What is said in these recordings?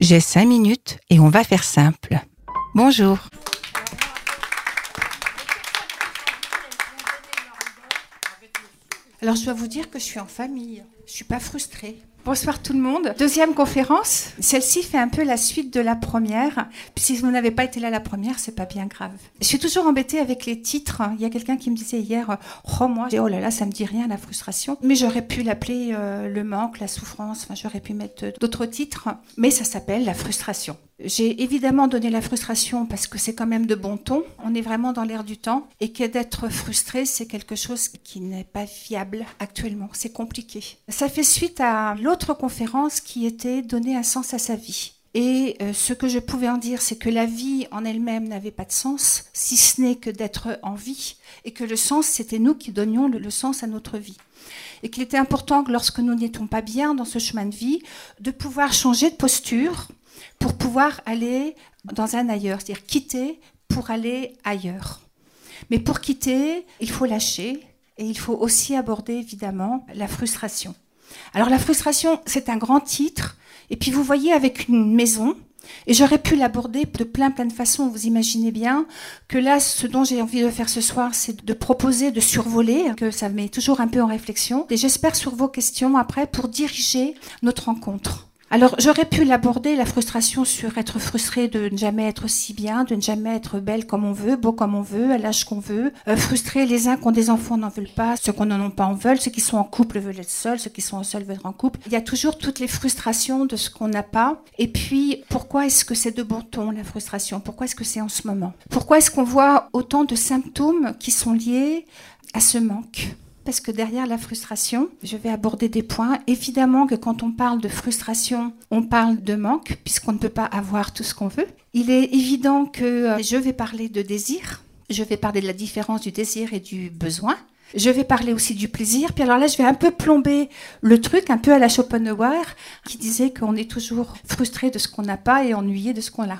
J'ai cinq minutes et on va faire simple. Bonjour. Alors je dois vous dire que je suis en famille. Je suis pas frustrée. Bonsoir tout le monde. Deuxième conférence. Celle-ci fait un peu la suite de la première. Si vous n'avez pas été là la première, c'est pas bien grave. Je suis toujours embêtée avec les titres. Il y a quelqu'un qui me disait hier, oh moi, oh là là, ça me dit rien la frustration. Mais j'aurais pu l'appeler euh, le manque, la souffrance. Enfin, j'aurais pu mettre d'autres titres. Mais ça s'appelle la frustration. J'ai évidemment donné la frustration parce que c'est quand même de bon ton. On est vraiment dans l'air du temps et que d'être frustré, c'est quelque chose qui n'est pas fiable actuellement. C'est compliqué. Ça fait suite à l'autre conférence qui était donner un sens à sa vie. Et euh, ce que je pouvais en dire, c'est que la vie en elle-même n'avait pas de sens, si ce n'est que d'être en vie, et que le sens, c'était nous qui donnions le, le sens à notre vie. Et qu'il était important que lorsque nous n'étions pas bien dans ce chemin de vie, de pouvoir changer de posture, pour pouvoir aller dans un ailleurs, c'est-à-dire quitter pour aller ailleurs. Mais pour quitter, il faut lâcher et il faut aussi aborder évidemment la frustration. Alors la frustration, c'est un grand titre, et puis vous voyez avec une maison, et j'aurais pu l'aborder de plein plein de façons. Vous imaginez bien que là, ce dont j'ai envie de faire ce soir, c'est de proposer de survoler, que ça met toujours un peu en réflexion. Et j'espère sur vos questions après pour diriger notre rencontre. Alors j'aurais pu l'aborder, la frustration sur être frustré de ne jamais être si bien, de ne jamais être belle comme on veut, beau comme on veut, à l'âge qu'on veut. Euh, frustrer les uns qui ont des enfants n'en veulent pas, ceux qui n'en ont pas en veulent, ceux qui sont en couple veulent être seuls, ceux qui sont seuls veulent être en couple. Il y a toujours toutes les frustrations de ce qu'on n'a pas. Et puis pourquoi est-ce que c'est de bon ton la frustration? Pourquoi est-ce que c'est en ce moment? Pourquoi est-ce qu'on voit autant de symptômes qui sont liés à ce manque? Parce que derrière la frustration, je vais aborder des points. Évidemment que quand on parle de frustration, on parle de manque, puisqu'on ne peut pas avoir tout ce qu'on veut. Il est évident que euh, je vais parler de désir, je vais parler de la différence du désir et du besoin. Je vais parler aussi du plaisir. Puis alors là, je vais un peu plomber le truc, un peu à la Schopenhauer, qui disait qu'on est toujours frustré de ce qu'on n'a pas et ennuyé de ce qu'on a.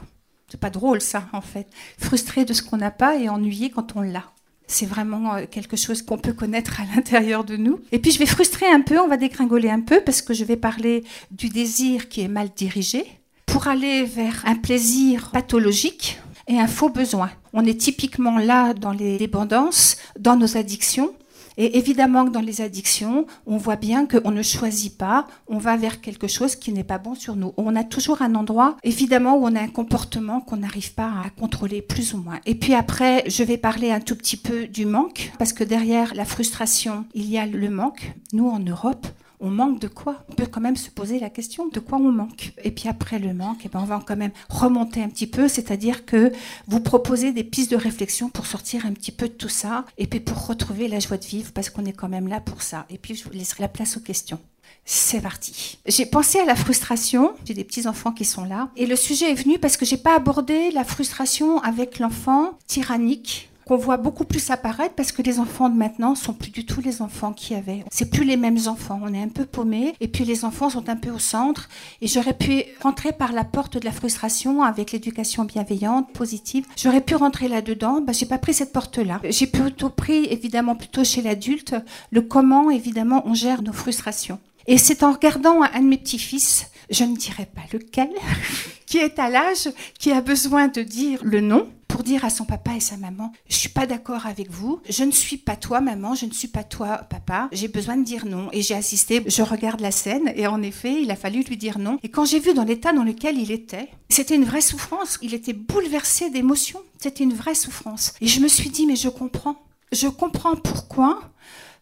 C'est pas drôle ça, en fait. Frustré de ce qu'on n'a pas et ennuyé quand on l'a. C'est vraiment euh, quelque chose qu'on peut connaître à l'intérieur de nous. Et puis je vais frustrer un peu, on va dégringoler un peu parce que je vais parler du désir qui est mal dirigé pour aller vers un plaisir pathologique et un faux besoin. On est typiquement là dans les dépendances, dans nos addictions, et évidemment que dans les addictions, on voit bien qu'on ne choisit pas, on va vers quelque chose qui n'est pas bon sur nous. On a toujours un endroit, évidemment, où on a un comportement qu'on n'arrive pas à contrôler plus ou moins. Et puis après, je vais parler un tout petit peu du manque, parce que derrière la frustration, il y a le manque. Nous, en Europe, on manque de quoi On peut quand même se poser la question de quoi on manque. Et puis après le manque, eh ben on va quand même remonter un petit peu, c'est-à-dire que vous proposez des pistes de réflexion pour sortir un petit peu de tout ça, et puis pour retrouver la joie de vivre, parce qu'on est quand même là pour ça. Et puis je vous laisserai la place aux questions. C'est parti. J'ai pensé à la frustration. J'ai des petits enfants qui sont là. Et le sujet est venu parce que j'ai pas abordé la frustration avec l'enfant tyrannique qu'on voit beaucoup plus apparaître parce que les enfants de maintenant sont plus du tout les enfants qu'il y avait. C'est plus les mêmes enfants. On est un peu paumés et puis les enfants sont un peu au centre. Et j'aurais pu rentrer par la porte de la frustration avec l'éducation bienveillante, positive. J'aurais pu rentrer là-dedans. Bah, j'ai pas pris cette porte-là. J'ai plutôt pris, évidemment, plutôt chez l'adulte, le comment, évidemment, on gère nos frustrations. Et c'est en regardant un de mes petits-fils, je ne dirais pas lequel, qui est à l'âge, qui a besoin de dire le nom, dire à son papa et sa maman, je suis pas d'accord avec vous, je ne suis pas toi maman, je ne suis pas toi papa, j'ai besoin de dire non. Et j'ai assisté, je regarde la scène et en effet, il a fallu lui dire non. Et quand j'ai vu dans l'état dans lequel il était, c'était une vraie souffrance, il était bouleversé d'émotions, c'était une vraie souffrance. Et je me suis dit, mais je comprends. Je comprends pourquoi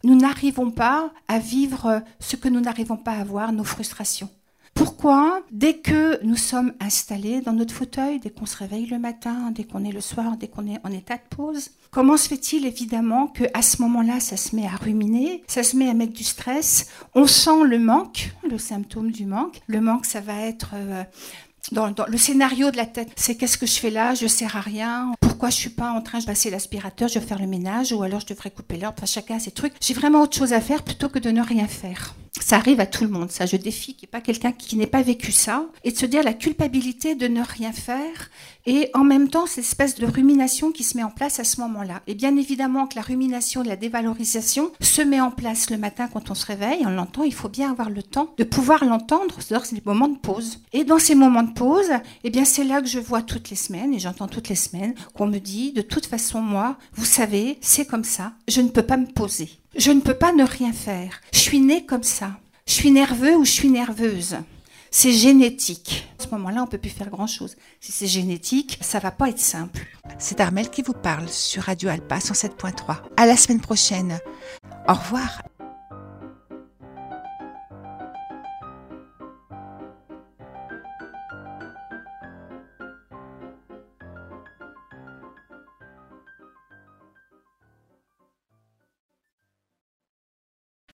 nous n'arrivons pas à vivre ce que nous n'arrivons pas à voir, nos frustrations. Pourquoi Dès que nous sommes installés dans notre fauteuil, dès qu'on se réveille le matin, dès qu'on est le soir, dès qu'on est en état de pause, comment se fait-il évidemment que à ce moment-là, ça se met à ruminer, ça se met à mettre du stress, on sent le manque, le symptôme du manque. Le manque, ça va être euh, dans, le scénario de la tête, c'est qu'est-ce que je fais là? Je sers à rien. Pourquoi je suis pas en train de passer l'aspirateur? Je vais faire le ménage ou alors je devrais couper l'herbe. Enfin, chacun a ses trucs. J'ai vraiment autre chose à faire plutôt que de ne rien faire. Ça arrive à tout le monde, ça. Je défie qu'il n'y ait pas quelqu'un qui n'ait pas vécu ça. Et de se dire la culpabilité de ne rien faire. Et en même temps, cette espèce de rumination qui se met en place à ce moment-là. Et bien évidemment que la rumination la dévalorisation se met en place le matin quand on se réveille. On l'entend, il faut bien avoir le temps de pouvoir l'entendre. C'est-à-dire c'est des moments de pause. Et dans ces moments de pause, eh bien, c'est là que je vois toutes les semaines, et j'entends toutes les semaines, qu'on me dit, de toute façon, moi, vous savez, c'est comme ça. Je ne peux pas me poser. Je ne peux pas ne rien faire. Je suis née comme ça. Je suis nerveux ou je suis nerveuse. C'est génétique. À ce moment-là, on peut plus faire grand-chose. Si c'est génétique, ça va pas être simple. C'est Armel qui vous parle sur Radio Alpa 107.3. À la semaine prochaine. Au revoir.